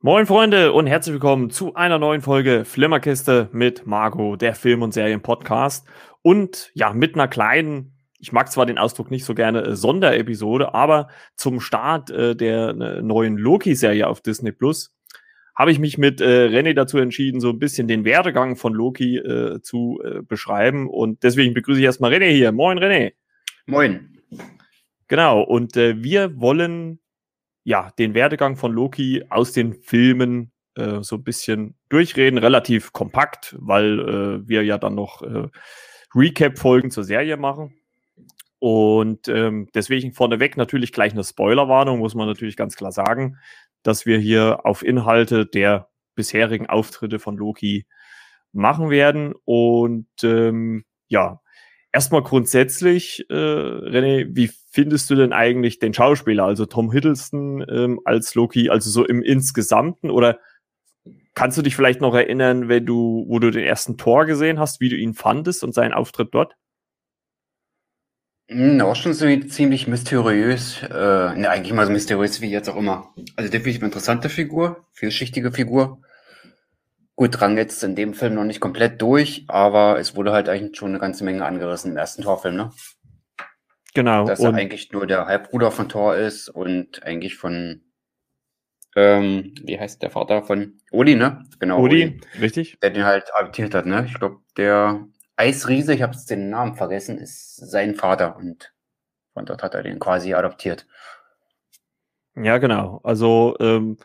Moin Freunde und herzlich willkommen zu einer neuen Folge Flimmerkiste mit Margot, der Film- und Serien-Podcast. Und ja, mit einer kleinen, ich mag zwar den Ausdruck nicht so gerne, äh, Sonderepisode, aber zum Start äh, der äh, neuen Loki-Serie auf Disney Plus habe ich mich mit äh, René dazu entschieden, so ein bisschen den Werdegang von Loki äh, zu äh, beschreiben. Und deswegen begrüße ich erstmal René hier. Moin René. Moin. Genau, und äh, wir wollen ja den Werdegang von Loki aus den Filmen äh, so ein bisschen durchreden, relativ kompakt, weil äh, wir ja dann noch äh, Recap-Folgen zur Serie machen. Und ähm, deswegen vorneweg natürlich gleich eine Spoilerwarnung, muss man natürlich ganz klar sagen, dass wir hier auf Inhalte der bisherigen Auftritte von Loki machen werden. Und ähm, ja, erstmal grundsätzlich, äh, René, wie findest du denn eigentlich den Schauspieler, also Tom Hiddleston ähm, als Loki, also so im Insgesamten? Oder kannst du dich vielleicht noch erinnern, wenn du, wo du den ersten Tor gesehen hast, wie du ihn fandest und seinen Auftritt dort? Hm, auch schon so ziemlich mysteriös. Äh, ne, eigentlich mal so mysteriös wie jetzt auch immer. Also definitiv eine interessante Figur, vielschichtige Figur. Gut, drang jetzt in dem Film noch nicht komplett durch, aber es wurde halt eigentlich schon eine ganze Menge angerissen im ersten Torfilm, ne? Genau. Dass er eigentlich nur der Halbbruder von Thor ist und eigentlich von, ähm, wie heißt der Vater von Odi, ne? Genau. Odi, richtig. Der den halt adoptiert hat, ne? Ich glaube, der Eisriese, ich habe den Namen vergessen, ist sein Vater und von dort hat er den quasi adoptiert. Ja, genau. Also ähm,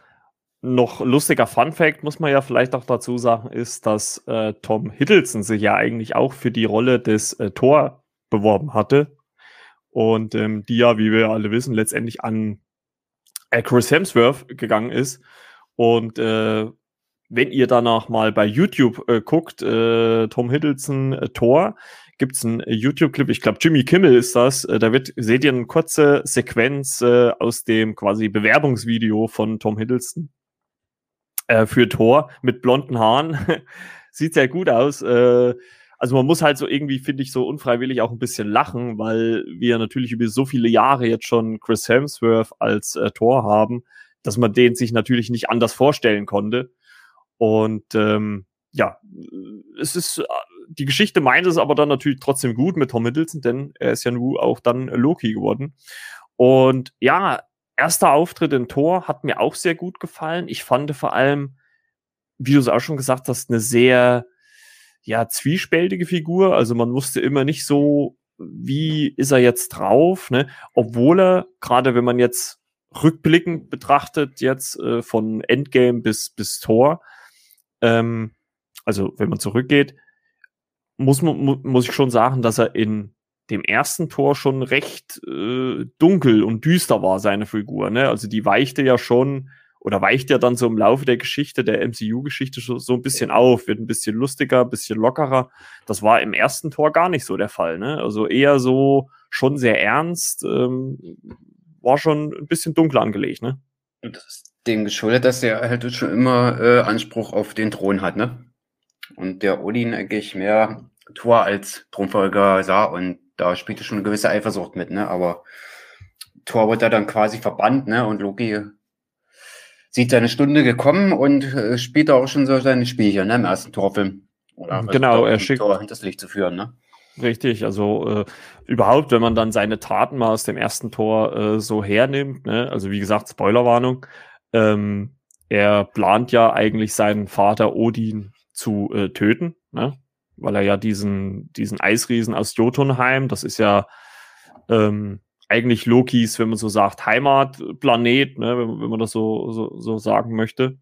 noch lustiger Fun Fact muss man ja vielleicht auch dazu sagen, ist, dass äh, Tom Hiddleston sich ja eigentlich auch für die Rolle des äh, Thor beworben hatte. Und ähm, die ja, wie wir alle wissen, letztendlich an äh, Chris Hemsworth gegangen ist. Und äh, wenn ihr danach mal bei YouTube äh, guckt, äh, Tom Hiddleston äh, Tor, gibt es einen YouTube-Clip, ich glaube Jimmy Kimmel ist das, äh, da wird, seht ihr eine kurze Sequenz äh, aus dem quasi Bewerbungsvideo von Tom Hiddleston äh, für Tor mit blonden Haaren. Sieht sehr gut aus. Äh, also man muss halt so irgendwie, finde ich, so unfreiwillig auch ein bisschen lachen, weil wir natürlich über so viele Jahre jetzt schon Chris Hemsworth als äh, Tor haben, dass man den sich natürlich nicht anders vorstellen konnte. Und ähm, ja, es ist, äh, die Geschichte meint es aber dann natürlich trotzdem gut mit Tom Middleton, denn er ist ja nun auch dann Loki geworden. Und ja, erster Auftritt in Tor hat mir auch sehr gut gefallen. Ich fand vor allem, wie du es auch schon gesagt hast, eine sehr, ja, zwiespältige Figur. Also man wusste immer nicht so, wie ist er jetzt drauf, ne? Obwohl er, gerade wenn man jetzt rückblickend betrachtet, jetzt äh, von Endgame bis, bis Tor, ähm, also wenn man zurückgeht, muss, man, muss ich schon sagen, dass er in dem ersten Tor schon recht äh, dunkel und düster war, seine Figur. Ne? Also die weichte ja schon oder weicht ja dann so im Laufe der Geschichte, der MCU-Geschichte so, so ein bisschen auf, wird ein bisschen lustiger, ein bisschen lockerer. Das war im ersten Tor gar nicht so der Fall. Ne? Also eher so schon sehr ernst, ähm, war schon ein bisschen dunkel angelegt. Ne? Das ist dem geschuldet, dass er halt schon immer äh, Anspruch auf den Thron hat, ne? Und der Odin eigentlich mehr Thor als Thronfolger sah und da spielte schon eine gewisse Eifersucht mit, ne? Aber Thor wird da dann quasi verbannt, ne? Und Loki sieht seine Stunde gekommen und äh, spielt auch schon so seine Spielchen, ne? Im ersten Torfilm. Oder genau, er schickt Tor hinters Licht zu führen, ne? Richtig, also äh, überhaupt, wenn man dann seine Taten mal aus dem ersten Tor äh, so hernimmt, ne? also wie gesagt, Spoilerwarnung, ähm, er plant ja eigentlich seinen Vater Odin zu äh, töten, ne? Weil er ja diesen, diesen Eisriesen aus Jotunheim, das ist ja ähm, eigentlich Lokis, wenn man so sagt, Heimatplanet, ne? wenn, wenn man das so, so, so sagen möchte.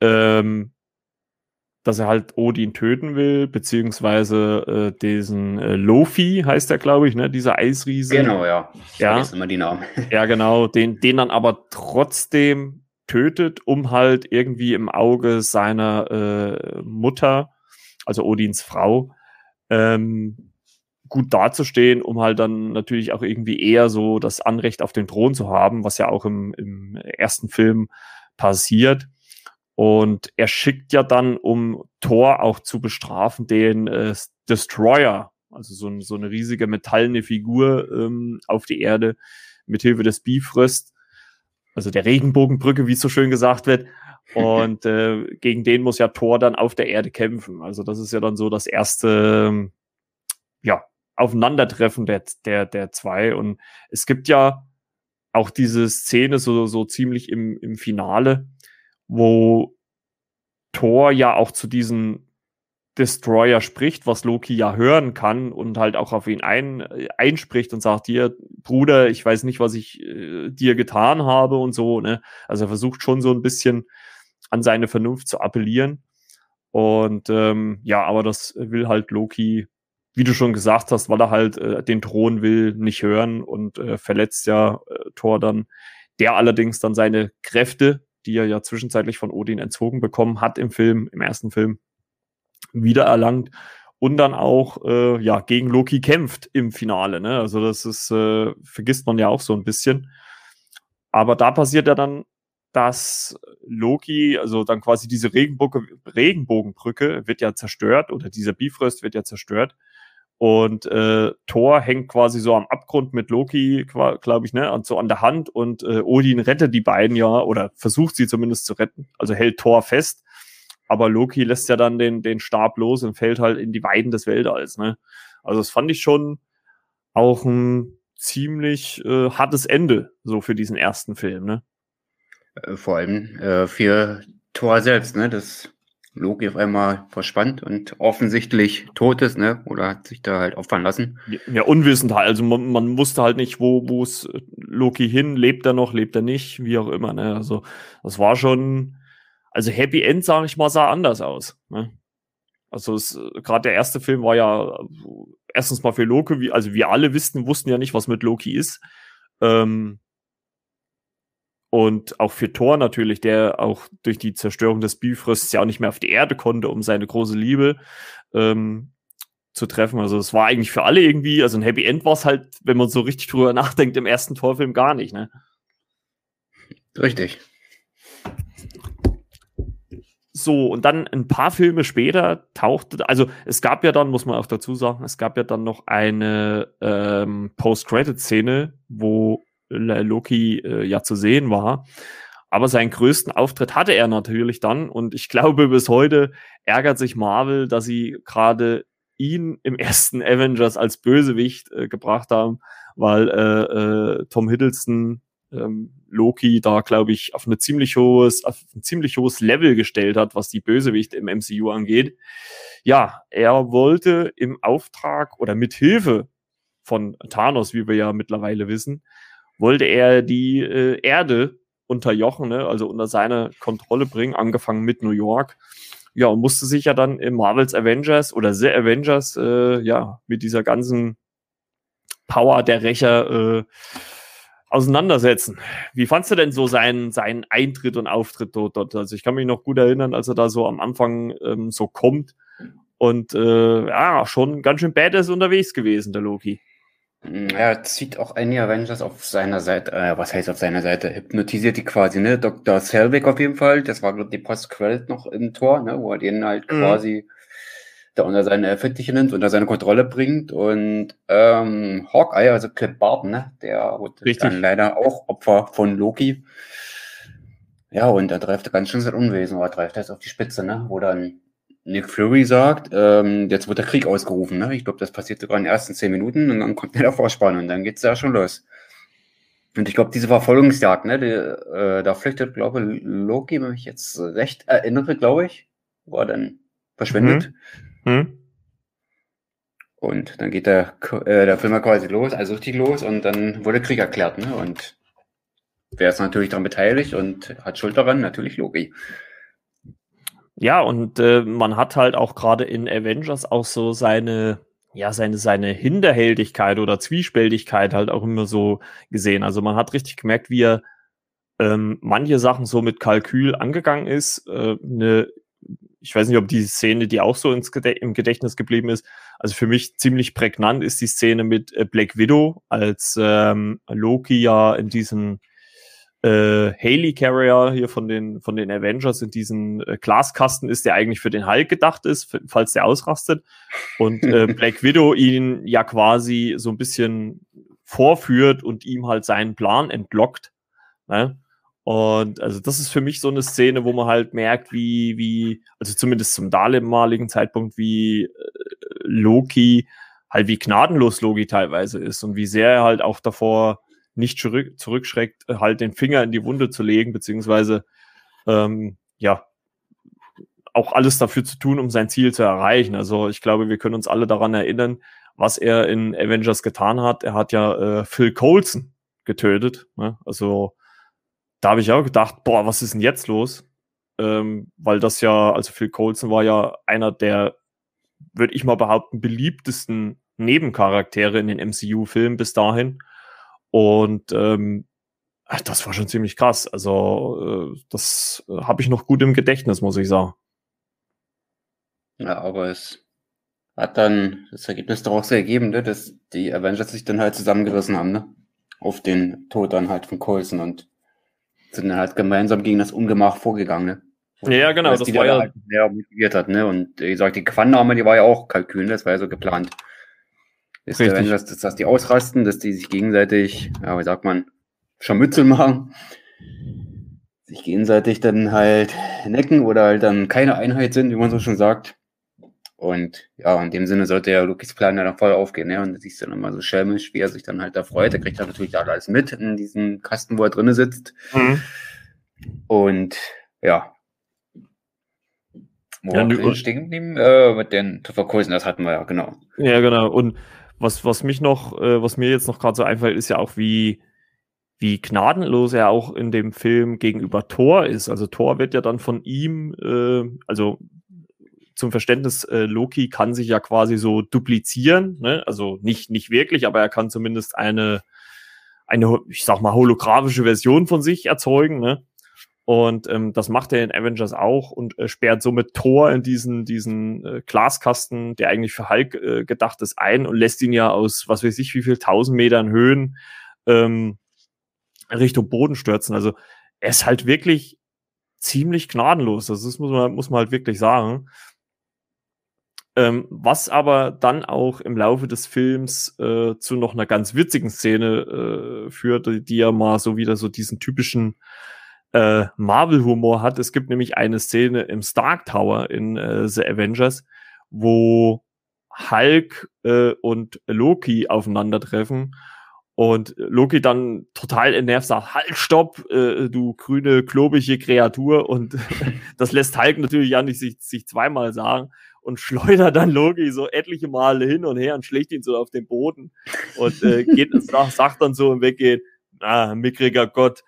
Ähm, dass er halt Odin töten will, beziehungsweise äh, diesen äh, Lofi heißt er, glaube ich, ne, dieser Eisriese. Genau, ja. Ich ja. immer die Namen. ja, genau, den, den dann aber trotzdem tötet, um halt irgendwie im Auge seiner äh, Mutter, also Odins Frau, ähm, gut dazustehen, um halt dann natürlich auch irgendwie eher so das Anrecht auf den Thron zu haben, was ja auch im, im ersten Film passiert. Und er schickt ja dann, um Thor auch zu bestrafen, den äh, Destroyer, also so, so eine riesige metallene Figur ähm, auf die Erde mit Hilfe des Bifrost. also der Regenbogenbrücke, wie es so schön gesagt wird. Und äh, gegen den muss ja Thor dann auf der Erde kämpfen. Also das ist ja dann so das erste, ja, Aufeinandertreffen der, der, der zwei. Und es gibt ja auch diese Szene so, so ziemlich im, im Finale, wo Thor ja auch zu diesen Destroyer spricht, was Loki ja hören kann und halt auch auf ihn ein, einspricht und sagt, dir, Bruder, ich weiß nicht, was ich äh, dir getan habe und so, ne? Also er versucht schon so ein bisschen an seine Vernunft zu appellieren. Und ähm, ja, aber das will halt Loki, wie du schon gesagt hast, weil er halt äh, den Thron will, nicht hören und äh, verletzt ja äh, Thor dann, der allerdings dann seine Kräfte, die er ja zwischenzeitlich von Odin entzogen bekommen hat im Film, im ersten Film, wiedererlangt und dann auch äh, ja gegen Loki kämpft im Finale. Ne? Also das ist äh, vergisst man ja auch so ein bisschen. Aber da passiert ja dann, dass Loki, also dann quasi diese Regenbogen, Regenbogenbrücke wird ja zerstört oder dieser Bifrost wird ja zerstört. Und äh, Thor hängt quasi so am Abgrund mit Loki, glaube ich, ne, so an der Hand und äh, Odin rettet die beiden ja oder versucht sie zumindest zu retten, also hält Thor fest aber Loki lässt ja dann den, den Stab los und fällt halt in die Weiden des Weltalls. Ne? Also das fand ich schon auch ein ziemlich äh, hartes Ende so für diesen ersten Film. Ne? Äh, vor allem äh, für Thor selbst, ne? dass Loki auf einmal verspannt und offensichtlich tot ist, ne? Oder hat sich da halt opfern lassen. Ja, unwissend halt. Also man, man wusste halt nicht, wo wo es Loki hin, lebt er noch, lebt er nicht, wie auch immer. Ne? Also das war schon also Happy End, sage ich mal, sah anders aus. Ne? Also gerade der erste Film war ja erstens mal für Loki, wie, also wir alle wissen, wussten ja nicht, was mit Loki ist. Ähm, und auch für Thor natürlich, der auch durch die Zerstörung des Bifrosts ja auch nicht mehr auf die Erde konnte, um seine große Liebe ähm, zu treffen. Also es war eigentlich für alle irgendwie, also ein Happy End war es halt, wenn man so richtig drüber nachdenkt, im ersten Torfilm gar nicht, ne? Richtig. So, und dann ein paar Filme später tauchte, also es gab ja dann, muss man auch dazu sagen, es gab ja dann noch eine ähm, Post-Credit-Szene, wo Loki äh, ja zu sehen war. Aber seinen größten Auftritt hatte er natürlich dann. Und ich glaube, bis heute ärgert sich Marvel, dass sie gerade ihn im ersten Avengers als Bösewicht äh, gebracht haben, weil äh, äh, Tom Hiddleston ähm, Loki da, glaube ich, auf, eine ziemlich hohes, auf ein ziemlich hohes Level gestellt hat, was die Bösewichte im MCU angeht. Ja, er wollte im Auftrag oder mit Hilfe von Thanos, wie wir ja mittlerweile wissen, wollte er die äh, Erde unterjochen, ne, also unter seine Kontrolle bringen, angefangen mit New York. Ja, und musste sich ja dann im Marvels Avengers oder The Avengers, äh, ja, mit dieser ganzen Power der Rächer äh, auseinandersetzen. Wie fandst du denn so seinen, seinen Eintritt und Auftritt dort, dort? Also ich kann mich noch gut erinnern, als er da so am Anfang ähm, so kommt und äh, ja, schon ganz schön badass unterwegs gewesen, der Loki. Mm, er zieht auch einige Avengers auf seiner Seite, äh, was heißt auf seiner Seite, hypnotisiert die quasi, ne? Dr. Selvig auf jeden Fall, das war, glaube die Post-Credit noch im Tor, ne? Wo er den halt mhm. quasi da unter seine Fittiche nimmt, unter seine Kontrolle bringt. Und ähm, Hawkeye, also Clip Barton, ne, der wurde Richtig. dann leider auch Opfer von Loki. Ja, und er trifft ganz schön sein Unwesen, aber er trifft jetzt auf die Spitze, ne, wo dann Nick Fury sagt, ähm, jetzt wird der Krieg ausgerufen. Ne? Ich glaube, das passiert sogar in den ersten zehn Minuten und dann kommt der Vorspann und dann geht's ja schon los. Und ich glaube, diese Verfolgungsjagd, ne, die, äh, da flüchtet, glaube ich, Loki, wenn ich jetzt recht erinnere, glaube ich, wo er dann verschwindet. Mhm. Hm? Und dann geht der, äh, der Film quasi los, also richtig los, und dann wurde Krieg erklärt. Ne? Und wer ist natürlich daran beteiligt und hat Schuld daran? Natürlich Loki. Ja, und äh, man hat halt auch gerade in Avengers auch so seine, ja, seine, seine Hinterhältigkeit oder Zwiespältigkeit halt auch immer so gesehen. Also man hat richtig gemerkt, wie er ähm, manche Sachen so mit Kalkül angegangen ist, äh, eine ich weiß nicht, ob die Szene, die auch so ins Gedä im Gedächtnis geblieben ist, also für mich ziemlich prägnant ist die Szene mit äh, Black Widow, als ähm, Loki ja in diesem äh, Haley Carrier hier von den von den Avengers in diesen äh, Glaskasten ist, der eigentlich für den Hulk gedacht ist, falls der ausrastet und äh, Black Widow ihn ja quasi so ein bisschen vorführt und ihm halt seinen Plan entlockt. Ne? Und also das ist für mich so eine Szene, wo man halt merkt, wie, wie, also zumindest zum damaligen Zeitpunkt, wie äh, Loki, halt wie gnadenlos Loki teilweise ist und wie sehr er halt auch davor nicht zurück, zurückschreckt, halt den Finger in die Wunde zu legen, beziehungsweise ähm, ja, auch alles dafür zu tun, um sein Ziel zu erreichen. Also ich glaube, wir können uns alle daran erinnern, was er in Avengers getan hat. Er hat ja äh, Phil Coulson getötet. Ne? Also da habe ich auch gedacht, boah, was ist denn jetzt los? Ähm, weil das ja, also Phil Coulson war ja einer der, würde ich mal behaupten, beliebtesten Nebencharaktere in den MCU-Filmen bis dahin. Und ähm, das war schon ziemlich krass. Also äh, das äh, habe ich noch gut im Gedächtnis, muss ich sagen. Ja, aber es hat dann das Ergebnis daraus ergeben, ne, dass die Avengers sich dann halt zusammengerissen haben, ne? Auf den Tod dann halt von Coulson und sind dann halt gemeinsam gegen das Ungemach vorgegangen, ne? Ja, genau, das war ja halt sehr motiviert hat, ne? Und wie gesagt, die Quannahme, die war ja auch Kalkül, ne? das war ja so geplant. Dass, die Avengers, dass, dass die ausrasten, dass die sich gegenseitig, ja, wie sagt man, Scharmützel machen, sich gegenseitig dann halt necken oder halt dann keine Einheit sind, wie man so schon sagt. Und ja, in dem Sinne sollte ja Lukis Plan ja dann voll aufgehen. Ne? Und das ist dann immer so schelmisch, wie er sich dann halt da freut. Er kriegt dann natürlich alles mit in diesem Kasten, wo er drinnen sitzt. Mhm. Und ja. Wo ja, wir stehen geblieben? Äh, mit den Verkursen, das hatten wir ja, genau. Ja, genau. Und was, was mich noch, äh, was mir jetzt noch gerade so einfällt, ist ja auch, wie, wie gnadenlos er auch in dem Film gegenüber Thor ist. Also Thor wird ja dann von ihm, äh, also zum Verständnis, äh, Loki kann sich ja quasi so duplizieren, ne? also nicht, nicht wirklich, aber er kann zumindest eine, eine, ich sag mal, holographische Version von sich erzeugen, ne? Und ähm, das macht er in Avengers auch und äh, sperrt somit Thor in diesen, diesen äh, Glaskasten, der eigentlich für Hulk äh, gedacht ist, ein und lässt ihn ja aus, was weiß ich, wie viel tausend Metern Höhen ähm, Richtung Boden stürzen. Also er ist halt wirklich ziemlich gnadenlos. Das ist, muss man, muss man halt wirklich sagen. Ähm, was aber dann auch im Laufe des Films äh, zu noch einer ganz witzigen Szene äh, führt, die ja mal so wieder so diesen typischen äh, Marvel-Humor hat. Es gibt nämlich eine Szene im Stark Tower in äh, The Avengers, wo Hulk äh, und Loki aufeinandertreffen und Loki dann total entnervt sagt, halt, stopp, äh, du grüne, klobige Kreatur. Und das lässt Hulk natürlich ja nicht sich, sich zweimal sagen und schleudert dann Loki so etliche Male hin und her und schlägt ihn so auf den Boden und äh, geht, sagt, sagt dann so im Weggehen, ah, mickriger Gott.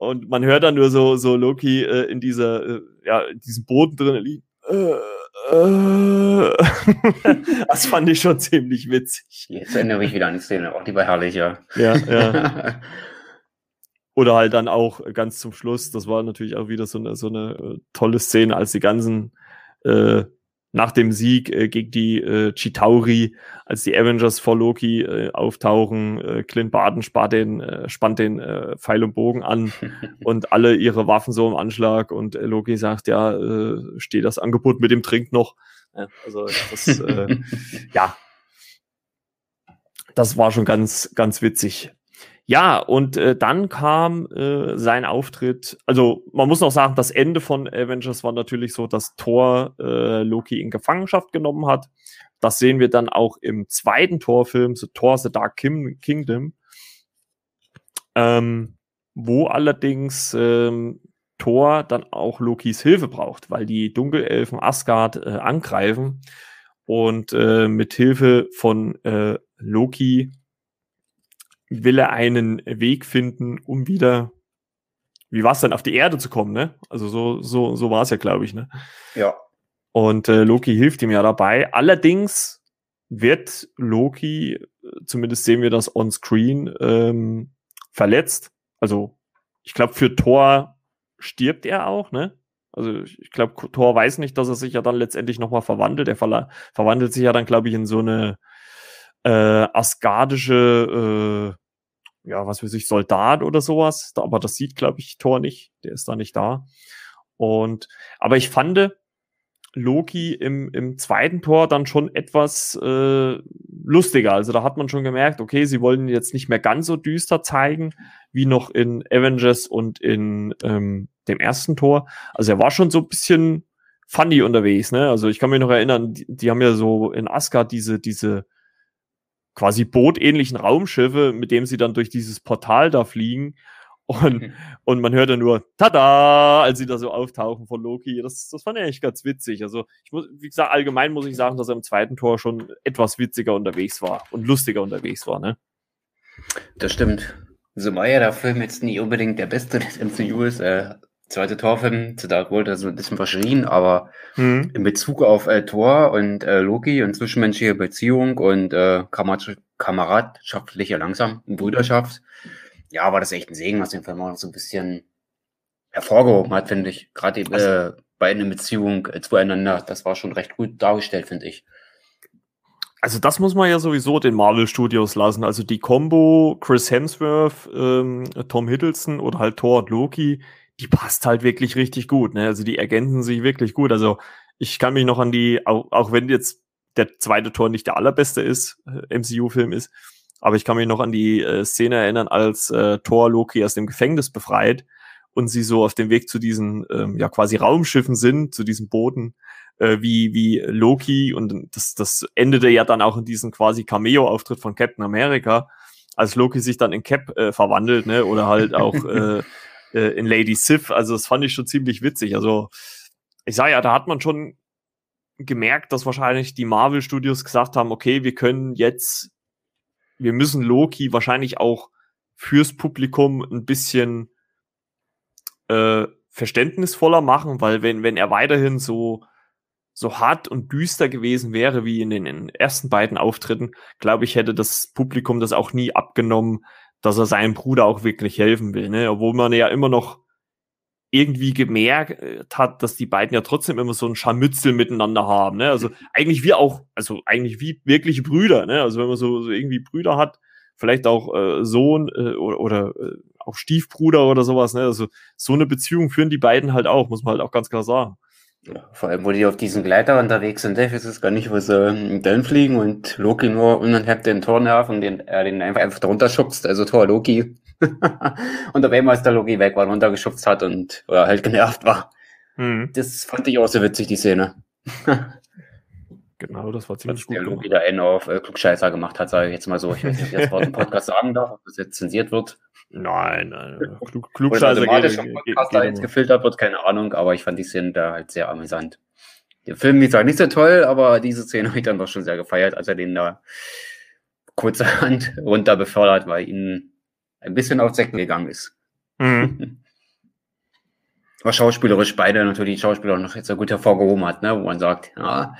Und man hört dann nur so, so Loki äh, in dieser, äh, ja, in diesem Boden drin liegen. Äh, äh. das fand ich schon ziemlich witzig. Jetzt erinnere ich wieder an die Szene, auch die war herrlich, ja. Ja, ja. Oder halt dann auch ganz zum Schluss, das war natürlich auch wieder so eine, so eine äh, tolle Szene, als die ganzen äh, nach dem Sieg äh, gegen die äh, Chitauri, als die Avengers vor Loki äh, auftauchen, äh, Clint Barton spart den, äh, spannt den äh, Pfeil und Bogen an und alle ihre Waffen so im Anschlag und äh, Loki sagt, ja, äh, steht das Angebot mit dem Trink noch. Ja, also das, äh, ja, das war schon ganz, ganz witzig. Ja, und äh, dann kam äh, sein Auftritt. Also man muss noch sagen, das Ende von Avengers war natürlich so, dass Thor äh, Loki in Gefangenschaft genommen hat. Das sehen wir dann auch im zweiten Torfilm, so Thor The Dark Kim Kingdom, ähm, wo allerdings ähm, Thor dann auch Lokis Hilfe braucht, weil die Dunkelelfen Asgard äh, angreifen und äh, mit Hilfe von äh, Loki will er einen Weg finden, um wieder, wie war es dann, auf die Erde zu kommen, ne? Also so, so, so war es ja, glaube ich, ne? Ja. Und äh, Loki hilft ihm ja dabei. Allerdings wird Loki, zumindest sehen wir das on screen, ähm, verletzt. Also ich glaube, für Thor stirbt er auch, ne? Also ich glaube, Thor weiß nicht, dass er sich ja dann letztendlich nochmal verwandelt. Er ver verwandelt sich ja dann, glaube ich, in so eine äh, asgardische, äh, ja, was weiß ich, Soldat oder sowas. Aber das sieht, glaube ich, Thor nicht. Der ist da nicht da. Und, aber ich fand Loki im, im zweiten Tor dann schon etwas, äh, lustiger. Also da hat man schon gemerkt, okay, sie wollen jetzt nicht mehr ganz so düster zeigen, wie noch in Avengers und in ähm, dem ersten Tor. Also er war schon so ein bisschen funny unterwegs, ne? Also ich kann mich noch erinnern, die, die haben ja so in Asgard diese, diese quasi bootähnlichen Raumschiffe, mit dem sie dann durch dieses Portal da fliegen. Und, mhm. und man hört dann nur, tada, als sie da so auftauchen von Loki. Das, das fand ich echt ganz witzig. Also, ich muss, wie gesagt, allgemein muss ich sagen, dass er im zweiten Tor schon etwas witziger unterwegs war und lustiger unterwegs war, ne? Das stimmt. So war ja der Film jetzt nie unbedingt der beste des MCUs. Äh, zweite Torfilm, da wurde so ein bisschen verschrien, aber mhm. in Bezug auf äh, Thor und äh, Loki und zwischenmenschliche Beziehung und äh, kameradschaftliche langsam Brüderschaft, ja, war das echt ein Segen, was den Film auch so ein bisschen hervorgehoben hat, finde ich. Gerade die also, äh, beiden in Beziehung äh, zueinander, das war schon recht gut dargestellt, finde ich. Also das muss man ja sowieso den Marvel Studios lassen. Also die Combo Chris Hemsworth, ähm, Tom Hiddleston oder halt Thor und Loki, die passt halt wirklich richtig gut. Ne? Also die ergänzen sich wirklich gut. Also ich kann mich noch an die, auch, auch wenn jetzt der zweite Tor nicht der allerbeste ist, äh, MCU-Film ist, aber ich kann mich noch an die äh, Szene erinnern, als äh, Thor Loki aus dem Gefängnis befreit und sie so auf dem Weg zu diesen ähm, ja quasi Raumschiffen sind, zu diesem Booten, äh, wie wie Loki und das das endete ja dann auch in diesen quasi Cameo-Auftritt von Captain America, als Loki sich dann in Cap äh, verwandelt, ne, oder halt auch äh, äh, in Lady Sif. Also das fand ich schon ziemlich witzig. Also ich sage ja, da hat man schon gemerkt, dass wahrscheinlich die Marvel Studios gesagt haben, okay, wir können jetzt wir müssen Loki wahrscheinlich auch fürs Publikum ein bisschen äh, verständnisvoller machen, weil wenn, wenn er weiterhin so, so hart und düster gewesen wäre wie in den, in den ersten beiden Auftritten, glaube ich, hätte das Publikum das auch nie abgenommen, dass er seinem Bruder auch wirklich helfen will, ne? Obwohl man ja immer noch irgendwie gemerkt hat, dass die beiden ja trotzdem immer so ein Scharmützel miteinander haben. Ne? Also eigentlich wie auch, also eigentlich wie wirkliche Brüder. Ne? Also wenn man so, so irgendwie Brüder hat, vielleicht auch äh, Sohn äh, oder, oder äh, auch Stiefbruder oder sowas. Ne? Also so eine Beziehung führen die beiden halt auch, muss man halt auch ganz klar sagen. Ja, vor allem, wo die auf diesen Gleiter unterwegs sind, Dave ist es gar nicht, wo sie ähm, dann fliegen und Loki nur unanhemmt den Tor nervt und den, er den einfach, einfach darunter schubst. Also Tor Loki und auf einmal ist der Logi weg, weil er runtergeschubst hat und oder halt genervt war. Mhm. Das fand ich auch so witzig, die Szene. genau, das war ziemlich gut. Der Logi da einen auf äh, Klugscheißer gemacht hat, sage ich jetzt mal so. Ich weiß nicht, ob ich das Wort im Podcast sagen darf, ob das jetzt zensiert wird. Nein, nein. Klug, Klugscheißer Oder geht, geht, geht jetzt gefiltert wird, keine Ahnung, aber ich fand die Szene da halt sehr amüsant. Der Film, wie gesagt, nicht so toll, aber diese Szene habe ich dann doch schon sehr gefeiert, als er den da kurzerhand runter befördert, weil ihn ein bisschen auf Säcken gegangen ist. Mhm. Aber schauspielerisch beide natürlich die Schauspieler noch jetzt so gut hervorgehoben hat, ne? wo man sagt, ja,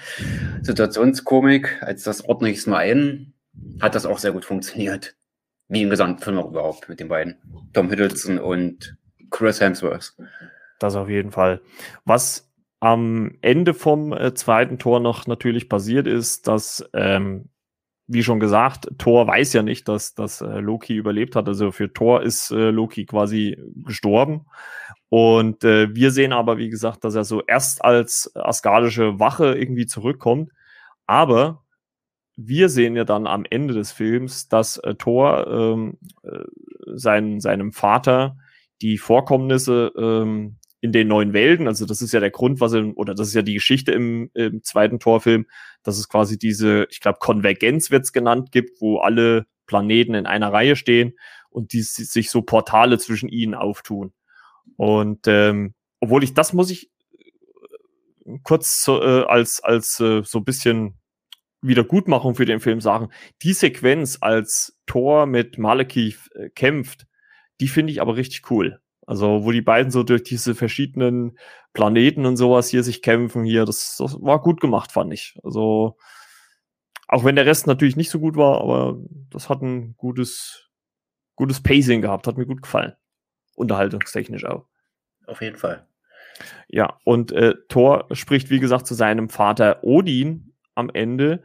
Situationskomik als das ordne ich es mal ein, hat das auch sehr gut funktioniert. Wie im gesamten Film auch überhaupt mit den beiden. Tom Hiddleston und Chris Hemsworth. Das auf jeden Fall. Was am Ende vom äh, zweiten Tor noch natürlich passiert ist, dass ähm, wie schon gesagt, Thor weiß ja nicht, dass, dass äh, Loki überlebt hat. Also für Thor ist äh, Loki quasi gestorben. Und äh, wir sehen aber, wie gesagt, dass er so erst als asgardische Wache irgendwie zurückkommt. Aber wir sehen ja dann am Ende des Films, dass äh, Thor ähm, äh, sein, seinem Vater die Vorkommnisse ähm, in den neuen Welten, also das ist ja der Grund, was er, oder das ist ja die Geschichte im, im zweiten Torfilm, dass es quasi diese, ich glaube, Konvergenz wird's genannt, gibt, wo alle Planeten in einer Reihe stehen und die sich so Portale zwischen ihnen auftun. Und ähm, obwohl ich das muss ich äh, kurz so, äh, als als äh, so bisschen Wiedergutmachung für den Film sagen. Die Sequenz, als Thor mit Malekith äh, kämpft, die finde ich aber richtig cool. Also, wo die beiden so durch diese verschiedenen Planeten und sowas hier sich kämpfen, hier, das, das war gut gemacht, fand ich. Also, auch wenn der Rest natürlich nicht so gut war, aber das hat ein gutes, gutes Pacing gehabt, hat mir gut gefallen. Unterhaltungstechnisch auch. Auf jeden Fall. Ja, und äh, Thor spricht, wie gesagt, zu seinem Vater Odin am Ende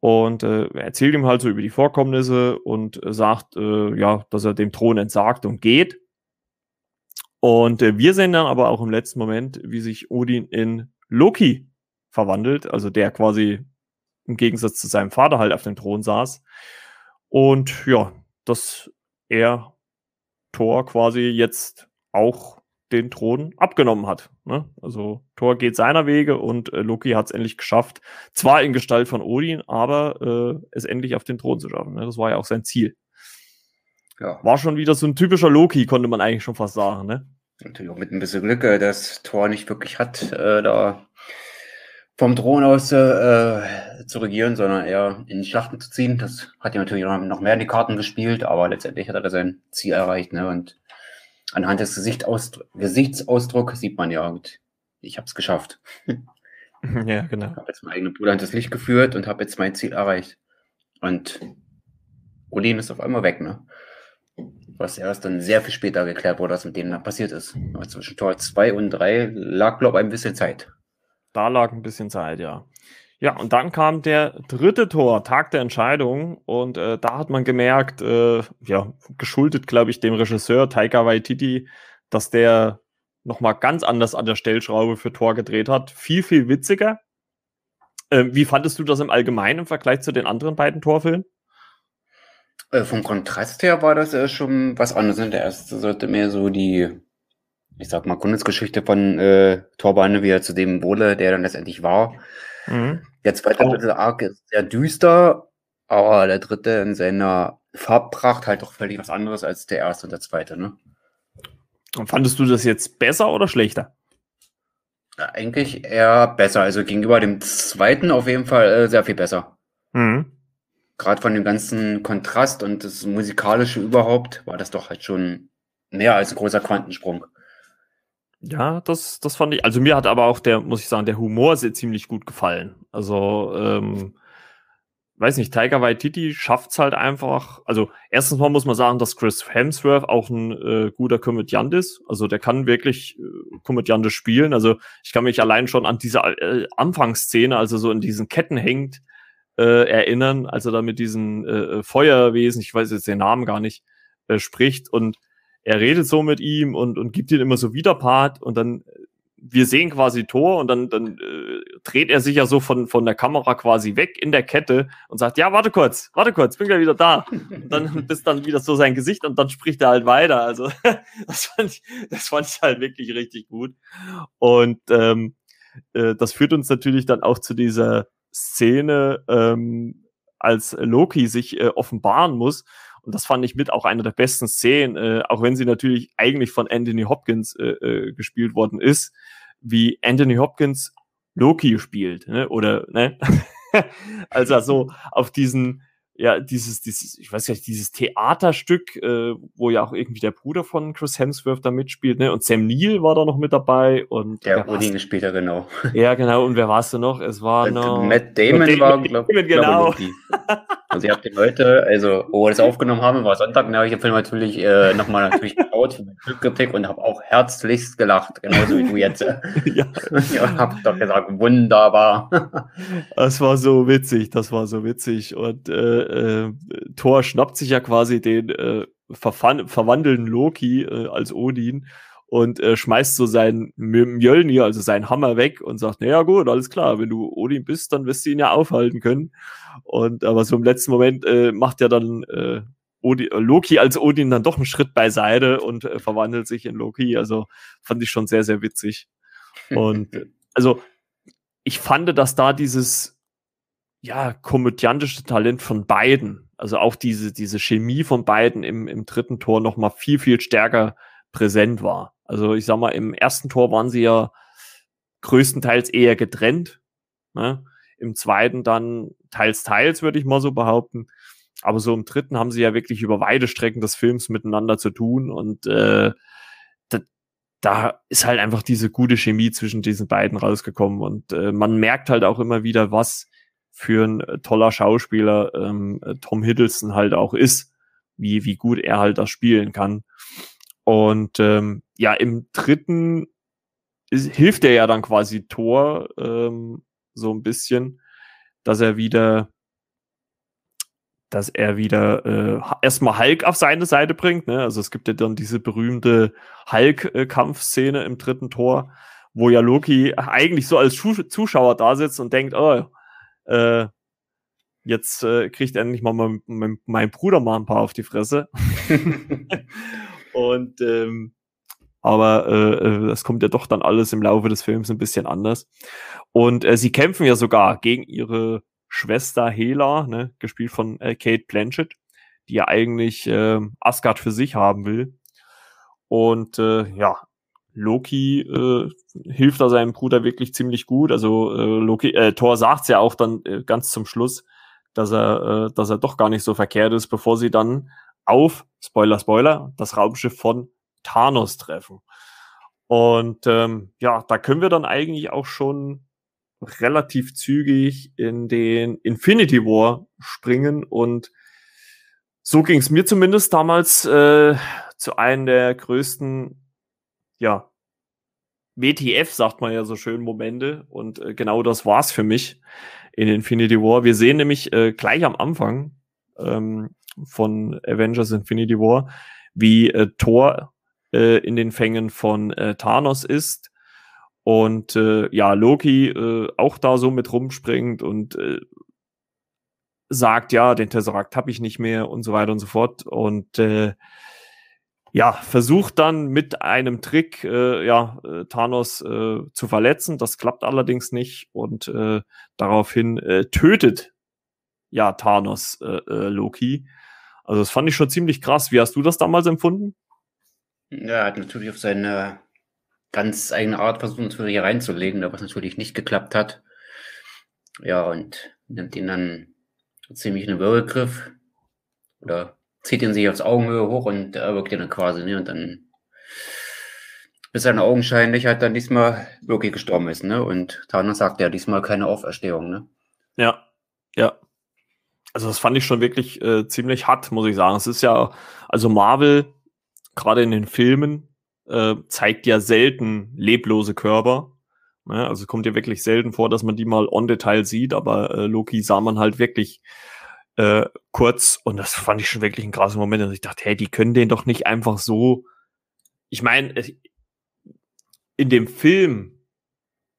und äh, erzählt ihm halt so über die Vorkommnisse und äh, sagt, äh, ja, dass er dem Thron entsagt und geht. Und äh, wir sehen dann aber auch im letzten Moment, wie sich Odin in Loki verwandelt, also der quasi im Gegensatz zu seinem Vater halt auf dem Thron saß. Und ja, dass er Thor quasi jetzt auch den Thron abgenommen hat. Ne? Also Thor geht seiner Wege und äh, Loki hat es endlich geschafft, zwar in Gestalt von Odin, aber äh, es endlich auf den Thron zu schaffen. Ne? Das war ja auch sein Ziel. Ja. War schon wieder so ein typischer Loki, konnte man eigentlich schon fast sagen. Ne? Natürlich auch mit ein bisschen Glück, äh, dass Thor nicht wirklich hat, äh, da vom Thron aus äh, zu regieren, sondern eher in die Schlachten zu ziehen. Das hat ja natürlich noch mehr in die Karten gespielt, aber letztendlich hat er sein Ziel erreicht. Ne? Und anhand des Gesichtsausdrucks sieht man ja, ich habe es geschafft. Ja, genau. Ich habe jetzt meinen eigenen Bruder ins Licht geführt und habe jetzt mein Ziel erreicht. Und Odin ist auf einmal weg, ne? Was erst dann sehr viel später geklärt wurde, was mit denen da passiert ist. Aber zwischen Tor 2 und 3 lag, glaube ich, ein bisschen Zeit. Da lag ein bisschen Zeit, ja. Ja, und dann kam der dritte Tor, Tag der Entscheidung. Und äh, da hat man gemerkt, äh, ja, geschuldet, glaube ich, dem Regisseur Taika Waititi, dass der nochmal ganz anders an der Stellschraube für Tor gedreht hat. Viel, viel witziger. Äh, wie fandest du das im Allgemeinen im Vergleich zu den anderen beiden Torfilmen? Äh, vom Kontrast her war das äh, schon was anderes. Der erste sollte mehr so die, ich sag mal, Kunstgeschichte von äh, Torbahn, wie er zu dem wurde, der dann letztendlich war. Mhm. Der zweite oh. Arc ist sehr düster, aber der dritte in seiner Farbpracht halt doch völlig was anderes als der erste und der zweite, ne? Und fandest du das jetzt besser oder schlechter? Ja, eigentlich eher besser. Also gegenüber dem zweiten auf jeden Fall äh, sehr viel besser. Mhm. Gerade von dem ganzen Kontrast und das Musikalische überhaupt war das doch halt schon mehr als ein großer Quantensprung. Ja, das, das fand ich. Also mir hat aber auch der, muss ich sagen, der Humor sehr ziemlich gut gefallen. Also, ähm, weiß nicht, Tiger Waititi schafft's halt einfach. Also erstens mal muss man sagen, dass Chris Hemsworth auch ein äh, guter Komödiant ist. Also der kann wirklich äh, komödiantisch spielen. Also ich kann mich allein schon an diese äh, Anfangsszene, also so in diesen Ketten hängt, äh, erinnern, als er da mit diesen äh, Feuerwesen, ich weiß jetzt den Namen gar nicht, äh, spricht und er redet so mit ihm und, und gibt ihm immer so Widerpart und dann wir sehen quasi Tor und dann, dann äh, dreht er sich ja so von, von der Kamera quasi weg in der Kette und sagt, ja, warte kurz, warte kurz, bin gleich wieder da. Und dann bis dann wieder so sein Gesicht und dann spricht er halt weiter. Also das fand ich, das fand ich halt wirklich richtig gut. Und ähm, äh, das führt uns natürlich dann auch zu dieser Szene, ähm, als Loki sich äh, offenbaren muss und das fand ich mit auch eine der besten Szenen, äh, auch wenn sie natürlich eigentlich von Anthony Hopkins äh, äh, gespielt worden ist, wie Anthony Hopkins Loki spielt, ne? Oder, ne? also so auf diesen ja, dieses, dieses, ich weiß gar nicht, dieses Theaterstück, äh, wo ja auch irgendwie der Bruder von Chris Hemsworth da mitspielt, ne? Und Sam Neill war da noch mit dabei und der Odin ja genau. Ja, genau. Und wer warst du noch? Es war noch Matt Damon, Matt Damon war, glaube ich, genau. Glaub also ihr habt den heute, also wo wir das aufgenommen haben, war Sonntag, da habe ich den Film natürlich äh, nochmal natürlich geschaut für mein Glückgepick und habe auch herzlichst gelacht, genauso wie du jetzt. ja. ja, hab doch gesagt, wunderbar. das war so witzig, das war so witzig und äh, äh, Thor schnappt sich ja quasi den äh, verwandelnden Loki äh, als Odin und äh, schmeißt so seinen Mjölnir, also seinen Hammer weg und sagt, naja gut, alles klar, wenn du Odin bist, dann wirst du ihn ja aufhalten können. Und aber so im letzten Moment äh, macht ja dann äh, Odin, äh, Loki als Odin dann doch einen Schritt beiseite und äh, verwandelt sich in Loki. Also fand ich schon sehr, sehr witzig. Und also ich fand, dass da dieses ja, komödiantische Talent von beiden, also auch diese, diese Chemie von beiden im, im dritten Tor nochmal viel, viel stärker präsent war. Also ich sag mal, im ersten Tor waren sie ja größtenteils eher getrennt. Ne? Im zweiten dann teils, teils, würde ich mal so behaupten. Aber so im dritten haben sie ja wirklich über weite Strecken des Films miteinander zu tun und äh, da, da ist halt einfach diese gute Chemie zwischen diesen beiden rausgekommen und äh, man merkt halt auch immer wieder, was für ein äh, toller Schauspieler ähm, äh, Tom Hiddleston halt auch ist, wie, wie gut er halt das spielen kann. Und ähm, ja, im dritten ist, hilft er ja dann quasi Thor ähm, so ein bisschen, dass er wieder dass er wieder äh, erstmal Hulk auf seine Seite bringt. Ne? Also es gibt ja dann diese berühmte Hulk-Kampfszene im dritten Tor, wo ja Loki eigentlich so als Zuschauer da sitzt und denkt, oh, äh, jetzt äh, kriegt endlich mal mein, mein, mein, Bruder mal ein paar auf die Fresse. und ähm, aber äh, es kommt ja doch dann alles im Laufe des Films ein bisschen anders. Und äh, sie kämpfen ja sogar gegen ihre Schwester Hela, ne, gespielt von äh, Kate Blanchett, die ja eigentlich äh, Asgard für sich haben will. Und äh, ja, Loki äh, hilft da seinem Bruder wirklich ziemlich gut. Also äh, Loki, äh, Thor sagt's ja auch dann äh, ganz zum Schluss, dass er, äh, dass er doch gar nicht so verkehrt ist, bevor sie dann auf Spoiler Spoiler das Raumschiff von Thanos treffen. Und ähm, ja, da können wir dann eigentlich auch schon relativ zügig in den Infinity War springen und so ging es mir zumindest damals äh, zu einem der größten ja, WTF, sagt man ja so schön, Momente. Und äh, genau das war's für mich in Infinity War. Wir sehen nämlich äh, gleich am Anfang ähm, von Avengers Infinity War, wie äh, Thor äh, in den Fängen von äh, Thanos ist und äh, ja, Loki äh, auch da so mit rumspringt und äh, sagt, ja, den Tesseract habe ich nicht mehr und so weiter und so fort. Und äh, ja, versucht dann mit einem Trick, äh, ja, äh, Thanos äh, zu verletzen. Das klappt allerdings nicht und äh, daraufhin äh, tötet ja Thanos äh, äh, Loki. Also das fand ich schon ziemlich krass. Wie hast du das damals empfunden? Ja, er hat natürlich auf seine ganz eigene Art versucht, uns hier reinzulegen, was natürlich nicht geklappt hat. Ja, und nimmt ihn dann ziemlich einen Würgegriff oder zieht ihn sich aufs Augenhöhe hoch und er wirkt ihn dann quasi, ne? Und dann bis seine augenscheinlich halt dann diesmal wirklich gestorben ist, ne? Und Thanos sagt ja diesmal keine Auferstehung, ne? Ja, ja. Also das fand ich schon wirklich äh, ziemlich hart, muss ich sagen. Es ist ja, also Marvel, gerade in den Filmen, äh, zeigt ja selten leblose Körper. Ne? Also kommt ja wirklich selten vor, dass man die mal on Detail sieht, aber äh, Loki sah man halt wirklich äh, kurz und das fand ich schon wirklich ein krasser Moment. Also ich dachte, hey, die können den doch nicht einfach so. Ich meine, in dem Film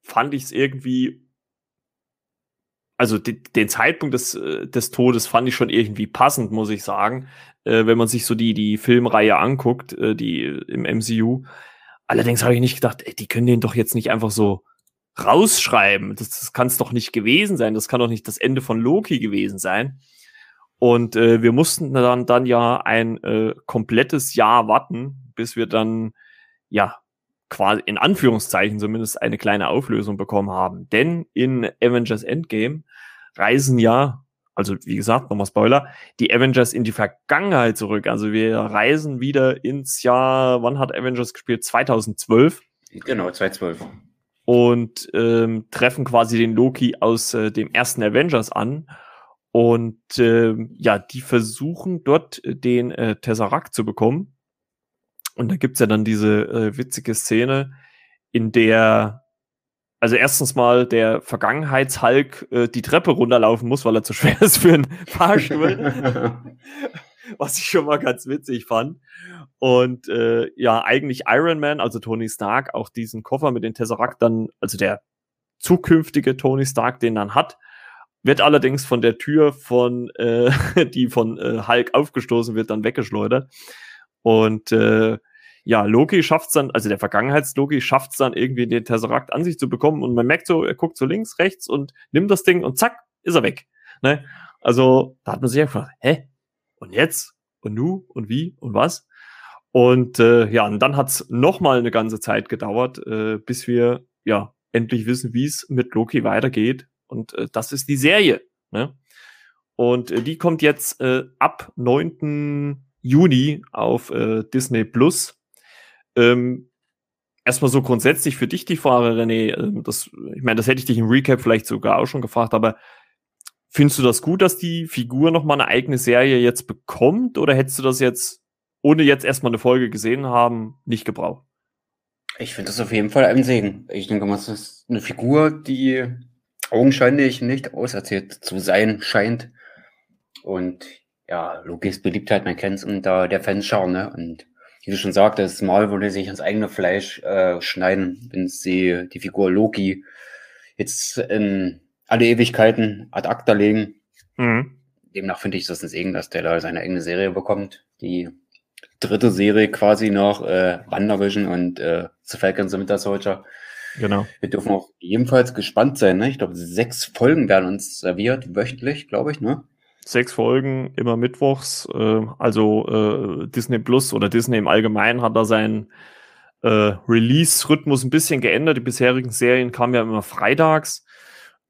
fand ich es irgendwie, also den Zeitpunkt des, äh, des Todes fand ich schon irgendwie passend, muss ich sagen, äh, wenn man sich so die, die Filmreihe anguckt, äh, die im MCU. Allerdings habe ich nicht gedacht, ey, die können den doch jetzt nicht einfach so rausschreiben. Das, das kann es doch nicht gewesen sein. Das kann doch nicht das Ende von Loki gewesen sein. Und äh, wir mussten dann, dann ja ein äh, komplettes Jahr warten, bis wir dann, ja, quasi in Anführungszeichen zumindest eine kleine Auflösung bekommen haben. Denn in Avengers Endgame reisen ja, also wie gesagt, nochmal Spoiler, die Avengers in die Vergangenheit zurück. Also wir reisen wieder ins Jahr, wann hat Avengers gespielt? 2012. Genau, 2012. Und ähm, treffen quasi den Loki aus äh, dem ersten Avengers an und äh, ja, die versuchen dort äh, den äh, Tesseract zu bekommen. Und da gibt's ja dann diese äh, witzige Szene, in der, also erstens mal der Vergangenheitshulk äh, die Treppe runterlaufen muss, weil er zu schwer ist für einen Fahrstuhl. Was ich schon mal ganz witzig fand. Und äh, ja, eigentlich Iron Man, also Tony Stark, auch diesen Koffer mit den Tesseract dann, also der zukünftige Tony Stark, den dann hat, wird allerdings von der Tür von, äh, die von äh, Hulk aufgestoßen wird, dann weggeschleudert. Und äh, ja, Loki schafft es dann, also der Vergangenheits-Loki schafft es dann irgendwie den Tesseract an sich zu bekommen und man merkt so, er guckt so links, rechts und nimmt das Ding und zack, ist er weg. Ne? Also da hat man sich gefragt, hä? Und jetzt? Und nu? Und wie? Und was? Und äh, ja, und dann hat es nochmal eine ganze Zeit gedauert, äh, bis wir ja endlich wissen, wie es mit Loki weitergeht. Und äh, das ist die Serie. Ne? Und äh, die kommt jetzt äh, ab 9. Juni auf äh, Disney Plus. Ähm, erstmal so grundsätzlich für dich die Frage, René, äh, das, ich meine, das hätte ich dich im Recap vielleicht sogar auch schon gefragt, aber findest du das gut, dass die Figur nochmal eine eigene Serie jetzt bekommt oder hättest du das jetzt, ohne jetzt erstmal eine Folge gesehen haben, nicht gebraucht? Ich finde das auf jeden Fall ein Segen. Ich denke mal, es ist eine Figur, die augenscheinlich nicht auserzählt zu sein scheint. Und ja, Lokis Beliebtheit, man kennt es unter der Fanschau, ne? Und wie du schon sagtest, Mal würde sich ins eigene Fleisch äh, schneiden, wenn sie die Figur Loki jetzt in alle Ewigkeiten ad acta legen. Mhm. Demnach finde ich das ein Segen, dass der da seine eigene Serie bekommt. Die dritte Serie quasi noch, äh, WandaVision und äh, The Falcon the Winter Soldier. Genau. Wir dürfen auch ebenfalls gespannt sein. Ne? Ich glaube, sechs Folgen werden uns serviert, wöchentlich, glaube ich. Ne? Sechs Folgen, immer mittwochs. Äh, also äh, Disney Plus oder Disney im Allgemeinen hat da seinen äh, Release-Rhythmus ein bisschen geändert. Die bisherigen Serien kamen ja immer freitags.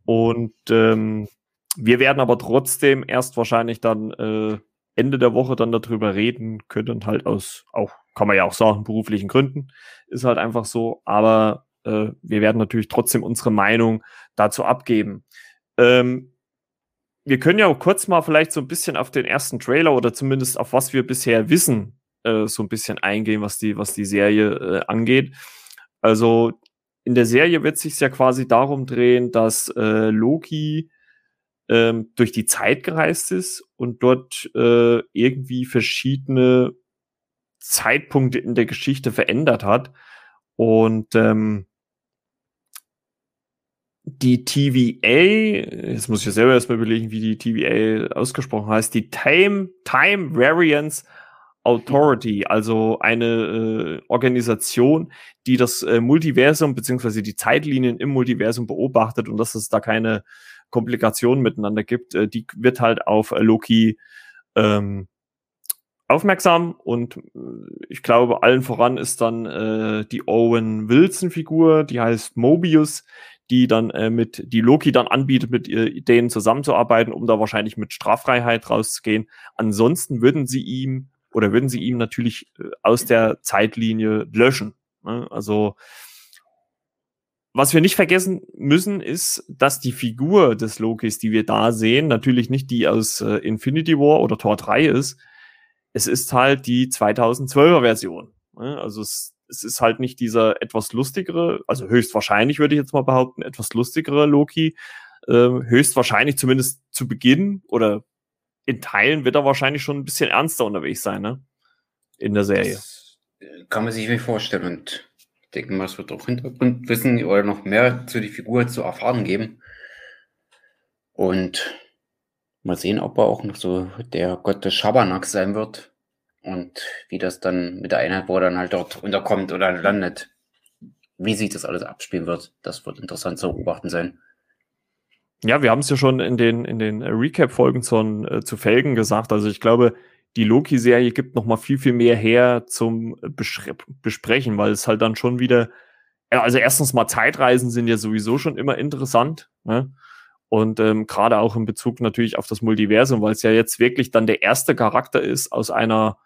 Und ähm, wir werden aber trotzdem erst wahrscheinlich dann äh, Ende der Woche dann darüber reden können, halt aus, auch, kann man ja auch sagen, beruflichen Gründen. Ist halt einfach so. Aber äh, wir werden natürlich trotzdem unsere Meinung dazu abgeben. Ähm, wir können ja auch kurz mal vielleicht so ein bisschen auf den ersten Trailer oder zumindest auf was wir bisher wissen, äh, so ein bisschen eingehen, was die, was die Serie äh, angeht. Also in der Serie wird sich ja quasi darum drehen, dass äh, Loki ähm, durch die Zeit gereist ist und dort äh, irgendwie verschiedene Zeitpunkte in der Geschichte verändert hat. Und ähm, die TVA, jetzt muss ich ja selber erstmal überlegen, wie die TVA ausgesprochen heißt, die Time, Time Variance Authority, also eine äh, Organisation, die das äh, Multiversum beziehungsweise die Zeitlinien im Multiversum beobachtet und dass es da keine Komplikationen miteinander gibt, äh, die wird halt auf äh, Loki ähm, aufmerksam und äh, ich glaube, allen voran ist dann äh, die Owen Wilson-Figur, die heißt Mobius, die dann äh, mit, die Loki dann anbietet, mit äh, denen zusammenzuarbeiten, um da wahrscheinlich mit Straffreiheit rauszugehen. Ansonsten würden sie ihm oder würden sie ihm natürlich äh, aus der Zeitlinie löschen. Ne? Also was wir nicht vergessen müssen, ist, dass die Figur des Lokis, die wir da sehen, natürlich nicht die aus äh, Infinity War oder Tor 3 ist. Es ist halt die 2012er Version. Ne? Also es es ist halt nicht dieser etwas lustigere, also höchstwahrscheinlich würde ich jetzt mal behaupten, etwas lustigere Loki. Äh, höchstwahrscheinlich zumindest zu Beginn oder in Teilen wird er wahrscheinlich schon ein bisschen ernster unterwegs sein, ne? In der Serie. Das äh, kann man sich nicht vorstellen und ich denke mal, es wird auch Hintergrundwissen oder noch mehr zu die Figur zu erfahren geben. Und mal sehen, ob er auch noch so der Gott des Schabernacks sein wird. Und wie das dann mit der Einheit, wo er dann halt dort unterkommt oder landet, wie sich das alles abspielen wird, das wird interessant zu beobachten sein. Ja, wir haben es ja schon in den, in den Recap-Folgen äh, zu Felgen gesagt. Also ich glaube, die Loki-Serie gibt noch mal viel, viel mehr her zum Besprechen, weil es halt dann schon wieder, also erstens mal Zeitreisen sind ja sowieso schon immer interessant. Ne? Und ähm, gerade auch in Bezug natürlich auf das Multiversum, weil es ja jetzt wirklich dann der erste Charakter ist aus einer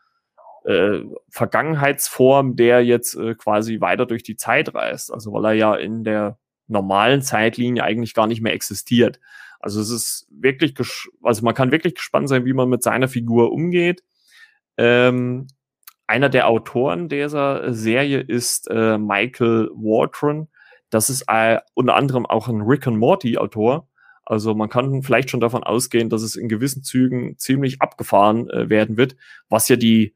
äh, Vergangenheitsform, der jetzt äh, quasi weiter durch die Zeit reist. Also weil er ja in der normalen Zeitlinie eigentlich gar nicht mehr existiert. Also es ist wirklich, also man kann wirklich gespannt sein, wie man mit seiner Figur umgeht. Ähm, einer der Autoren dieser Serie ist äh, Michael Waldron. Das ist äh, unter anderem auch ein Rick and Morty Autor. Also man kann vielleicht schon davon ausgehen, dass es in gewissen Zügen ziemlich abgefahren äh, werden wird, was ja die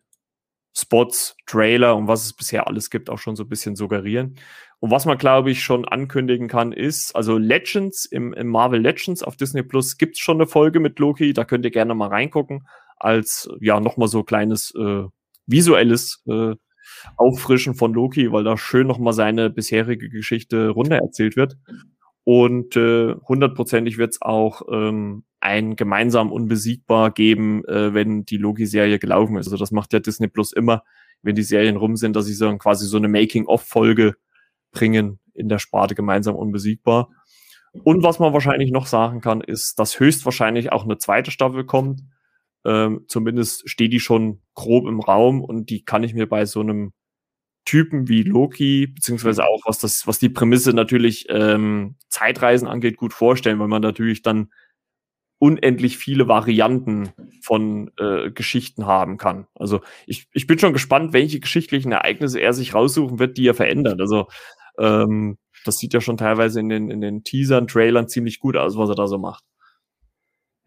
Spots, Trailer und was es bisher alles gibt, auch schon so ein bisschen suggerieren. Und was man, glaube ich, schon ankündigen kann, ist, also Legends, im, im Marvel Legends auf Disney Plus gibt's schon eine Folge mit Loki, da könnt ihr gerne mal reingucken, als ja nochmal so kleines äh, visuelles äh, Auffrischen von Loki, weil da schön nochmal seine bisherige Geschichte runter erzählt wird. Und äh, hundertprozentig wird's auch ähm, ein gemeinsam unbesiegbar geben, äh, wenn die Loki-Serie gelaufen ist. Also das macht ja Disney Plus immer, wenn die Serien rum sind, dass sie so quasi so eine Making-of-Folge bringen in der Sparte gemeinsam unbesiegbar. Und was man wahrscheinlich noch sagen kann, ist, dass höchstwahrscheinlich auch eine zweite Staffel kommt. Ähm, zumindest steht die schon grob im Raum und die kann ich mir bei so einem Typen wie Loki, beziehungsweise auch was das, was die Prämisse natürlich ähm, Zeitreisen angeht, gut vorstellen, weil man natürlich dann unendlich viele Varianten von äh, Geschichten haben kann. Also ich, ich bin schon gespannt, welche geschichtlichen Ereignisse er sich raussuchen wird, die er verändert. Also ähm, das sieht ja schon teilweise in den, in den Teasern, Trailern ziemlich gut aus, was er da so macht.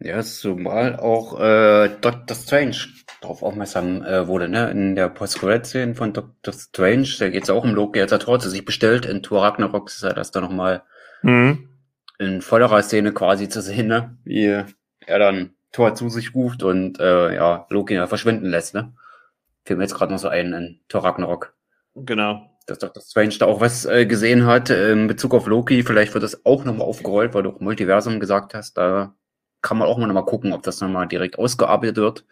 Ja, zumal auch äh, Doctor Strange darauf aufmerksam äh, wurde, ne? In der Post-Credit-Szene von Doctor Strange, da geht es auch um Loki, als er Tor zu sich bestellt. In Thor Ragnarok ist er das da nochmal mhm in vollerer Szene quasi zu sehen, ne? wie er dann Tor zu sich ruft und äh, ja, Loki ja verschwinden lässt, ne? Fällt mir jetzt gerade noch so ein in Thor Ragnarok. Genau. Dass Dr. Strange da auch was äh, gesehen hat äh, in Bezug auf Loki. Vielleicht wird das auch nochmal aufgerollt, weil du auch Multiversum gesagt hast. Da kann man auch mal nochmal gucken, ob das nochmal direkt ausgearbeitet wird.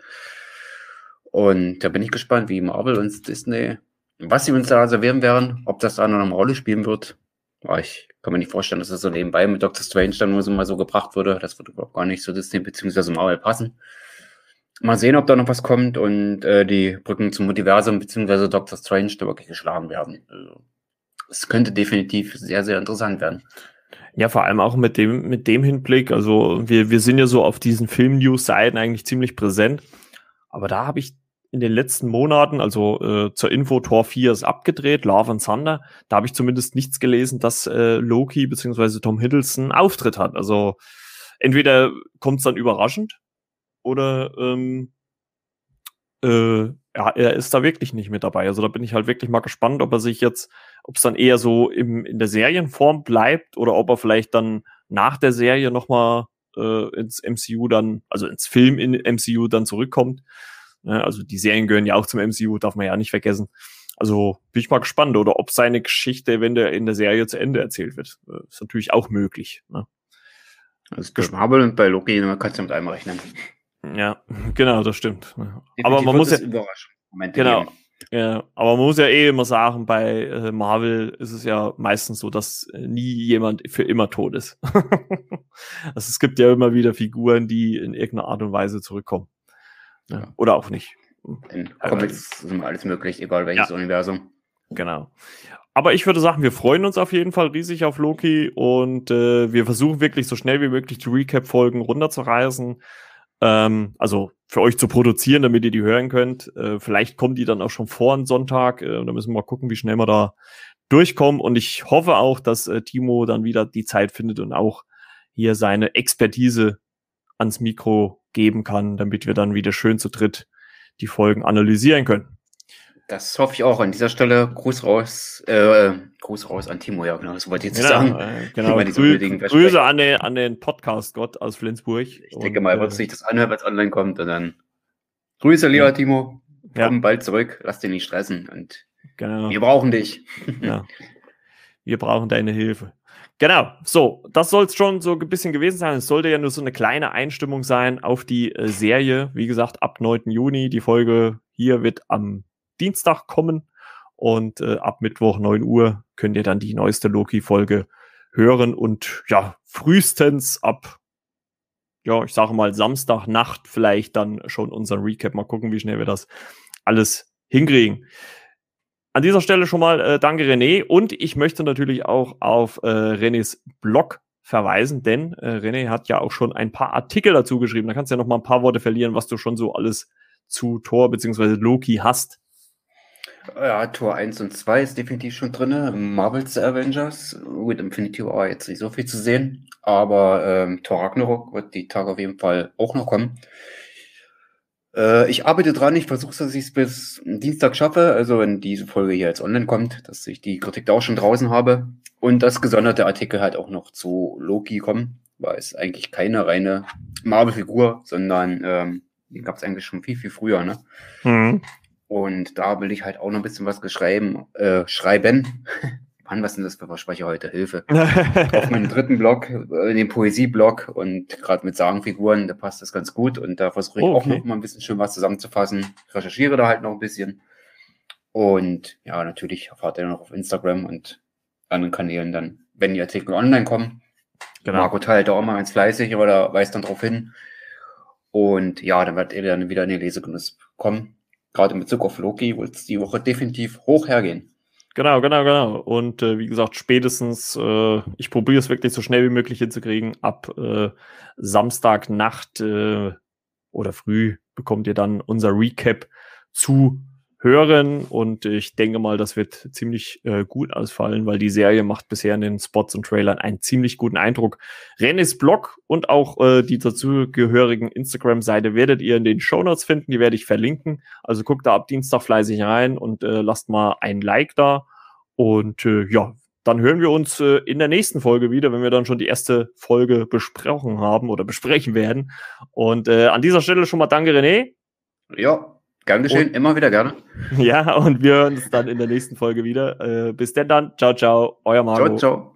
Und da bin ich gespannt, wie Marvel und Disney, was sie uns da servieren werden, ob das da noch eine Rolle spielen wird. Aber ich kann mir nicht vorstellen, dass das so nebenbei mit Doctor Strange dann nur so mal so gebracht wurde. Das würde überhaupt gar nicht zu Disney bzw. Marvel passen. Mal sehen, ob da noch was kommt und äh, die Brücken zum Multiversum bzw. Doctor Strange da wirklich geschlagen werden. Also, es könnte definitiv sehr, sehr interessant werden. Ja, vor allem auch mit dem, mit dem Hinblick. Also wir, wir sind ja so auf diesen Film-News-Seiten eigentlich ziemlich präsent. Aber da habe ich in den letzten Monaten, also äh, zur Info, Tor 4 ist abgedreht, Love and Thunder, da habe ich zumindest nichts gelesen, dass äh, Loki bzw. Tom Hiddleston Auftritt hat. Also entweder kommt es dann überraschend oder ähm, äh, ja, er ist da wirklich nicht mit dabei. Also da bin ich halt wirklich mal gespannt, ob er sich jetzt, ob es dann eher so im, in der Serienform bleibt oder ob er vielleicht dann nach der Serie nochmal äh, ins MCU dann, also ins Film in MCU dann zurückkommt. Ne? Also die Serien gehören ja auch zum MCU, darf man ja nicht vergessen. Also bin ich mal gespannt, oder ob seine Geschichte, wenn der in der Serie zu Ende erzählt wird, äh, ist natürlich auch möglich. Ne? Also Marvel und bei Loki kannst du mit einem rechnen. Ja, genau, das stimmt. Aber man muss ja. Genau. Ja, aber man muss ja eh immer sagen, bei äh, Marvel ist es ja meistens so, dass äh, nie jemand für immer tot ist. also es gibt ja immer wieder Figuren, die in irgendeiner Art und Weise zurückkommen. Ja. Oder auch nicht. In Comics ist immer alles möglich, egal welches ja. Universum. Genau. Aber ich würde sagen, wir freuen uns auf jeden Fall riesig auf Loki und äh, wir versuchen wirklich so schnell wie möglich die Recap-Folgen runterzureißen. Ähm, also für euch zu produzieren, damit ihr die hören könnt. Äh, vielleicht kommen die dann auch schon vor einem Sonntag. Äh, da müssen wir mal gucken, wie schnell wir da durchkommen. Und ich hoffe auch, dass äh, Timo dann wieder die Zeit findet und auch hier seine Expertise ans Mikro geben kann, damit wir dann wieder schön zu dritt die Folgen analysieren können. Das hoffe ich auch. An dieser Stelle Gruß raus, äh, Gruß raus an Timo, ja, genau, das wollte ich jetzt genau, sagen. Äh, genau, Grü Grüße an den, an den Podcast-Gott aus Flensburg. Ich denke mal, er wird äh, sich das anhören, wenn es online kommt und dann Grüße, lieber ja. Timo. Komm ja. bald zurück, lass dich nicht stressen und genau. wir brauchen dich. Ja. Wir brauchen deine Hilfe. Genau, so, das soll es schon so ein bisschen gewesen sein. Es sollte ja nur so eine kleine Einstimmung sein auf die äh, Serie. Wie gesagt, ab 9. Juni. Die Folge hier wird am Dienstag kommen und äh, ab Mittwoch 9 Uhr könnt ihr dann die neueste Loki-Folge hören und ja, frühestens ab, ja, ich sage mal Samstagnacht vielleicht dann schon unseren Recap. Mal gucken, wie schnell wir das alles hinkriegen. An dieser Stelle schon mal äh, danke René und ich möchte natürlich auch auf äh, Renés Blog verweisen, denn äh, René hat ja auch schon ein paar Artikel dazu geschrieben. Da kannst du ja noch mal ein paar Worte verlieren, was du schon so alles zu Thor bzw. Loki hast. Ja, Tor 1 und 2 ist definitiv schon drin. Marvel's Avengers. Gut, Infinity War jetzt nicht so viel zu sehen. Aber ähm, Tor Ragnarok wird die Tage auf jeden Fall auch noch kommen. Äh, ich arbeite dran, ich versuche, dass ich es bis Dienstag schaffe, also wenn diese Folge hier jetzt online kommt, dass ich die Kritik da auch schon draußen habe und dass gesonderte Artikel halt auch noch zu Loki kommen, weil es eigentlich keine reine Marvel-Figur, sondern ähm, den gab es eigentlich schon viel, viel früher, ne? Mhm. Und da will ich halt auch noch ein bisschen was geschrieben, äh, schreiben. Mann, was sind das für Versprecher heute? Hilfe. Auf meinem dritten Blog, äh, in dem Poesieblog und gerade mit Sagenfiguren, da passt das ganz gut und da versuche ich oh, okay. auch noch mal ein bisschen schön was zusammenzufassen. Recherchiere da halt noch ein bisschen. Und ja, natürlich erfahrt ihr noch auf Instagram und anderen Kanälen dann, wenn die Artikel online kommen. Genau. Marco teilt da auch mal ganz fleißig, aber da weist dann drauf hin. Und ja, dann wird ihr dann wieder in die Lesegenuss kommen. Gerade in Bezug auf Loki wird es die Woche definitiv hoch hergehen. Genau, genau, genau. Und äh, wie gesagt, spätestens, äh, ich probiere es wirklich so schnell wie möglich hinzukriegen. Ab äh, Samstagnacht äh, oder früh bekommt ihr dann unser Recap zu hören und ich denke mal, das wird ziemlich äh, gut ausfallen, weil die Serie macht bisher in den Spots und Trailern einen ziemlich guten Eindruck. Rennes Blog und auch äh, die dazugehörigen Instagram-Seite werdet ihr in den Show Notes finden, die werde ich verlinken. Also guckt da ab Dienstag fleißig rein und äh, lasst mal ein Like da und äh, ja, dann hören wir uns äh, in der nächsten Folge wieder, wenn wir dann schon die erste Folge besprochen haben oder besprechen werden. Und äh, an dieser Stelle schon mal danke, René. Ja, gern geschehen, und, immer wieder gerne. Ja, und wir hören uns dann in der nächsten Folge wieder. Äh, bis denn dann. Ciao, ciao. Euer Marco. Ciao, ciao.